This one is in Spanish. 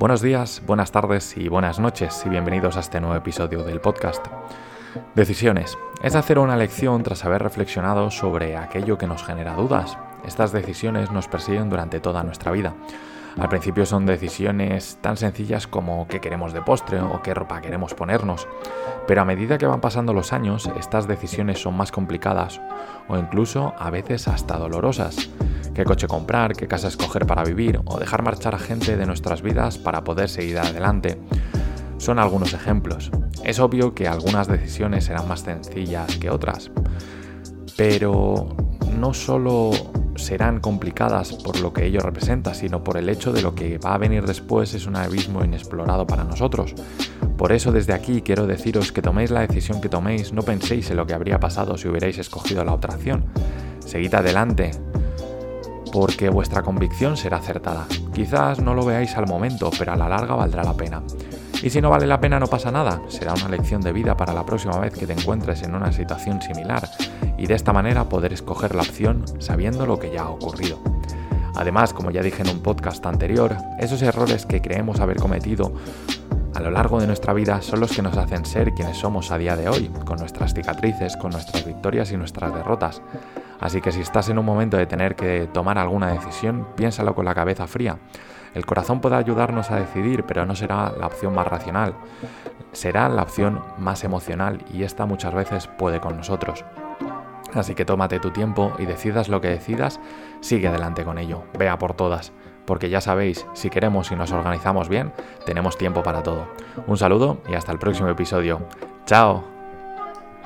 Buenos días, buenas tardes y buenas noches y bienvenidos a este nuevo episodio del podcast. Decisiones. Es hacer una lección tras haber reflexionado sobre aquello que nos genera dudas. Estas decisiones nos persiguen durante toda nuestra vida. Al principio son decisiones tan sencillas como qué queremos de postre o qué ropa queremos ponernos, pero a medida que van pasando los años, estas decisiones son más complicadas o incluso a veces hasta dolorosas. ¿Qué coche comprar? ¿Qué casa escoger para vivir? ¿O dejar marchar a gente de nuestras vidas para poder seguir adelante? Son algunos ejemplos. Es obvio que algunas decisiones serán más sencillas que otras, pero no solo serán complicadas por lo que ello representa, sino por el hecho de lo que va a venir después es un abismo inexplorado para nosotros. Por eso desde aquí quiero deciros que toméis la decisión que toméis, no penséis en lo que habría pasado si hubierais escogido la otra acción. Seguid adelante, porque vuestra convicción será acertada. Quizás no lo veáis al momento, pero a la larga valdrá la pena. Y si no vale la pena no pasa nada, será una lección de vida para la próxima vez que te encuentres en una situación similar y de esta manera poder escoger la opción sabiendo lo que ya ha ocurrido. Además, como ya dije en un podcast anterior, esos errores que creemos haber cometido a lo largo de nuestra vida son los que nos hacen ser quienes somos a día de hoy, con nuestras cicatrices, con nuestras victorias y nuestras derrotas. Así que si estás en un momento de tener que tomar alguna decisión, piénsalo con la cabeza fría. El corazón puede ayudarnos a decidir, pero no será la opción más racional. Será la opción más emocional y esta muchas veces puede con nosotros. Así que tómate tu tiempo y decidas lo que decidas, sigue adelante con ello, vea por todas, porque ya sabéis, si queremos y nos organizamos bien, tenemos tiempo para todo. Un saludo y hasta el próximo episodio. ¡Chao!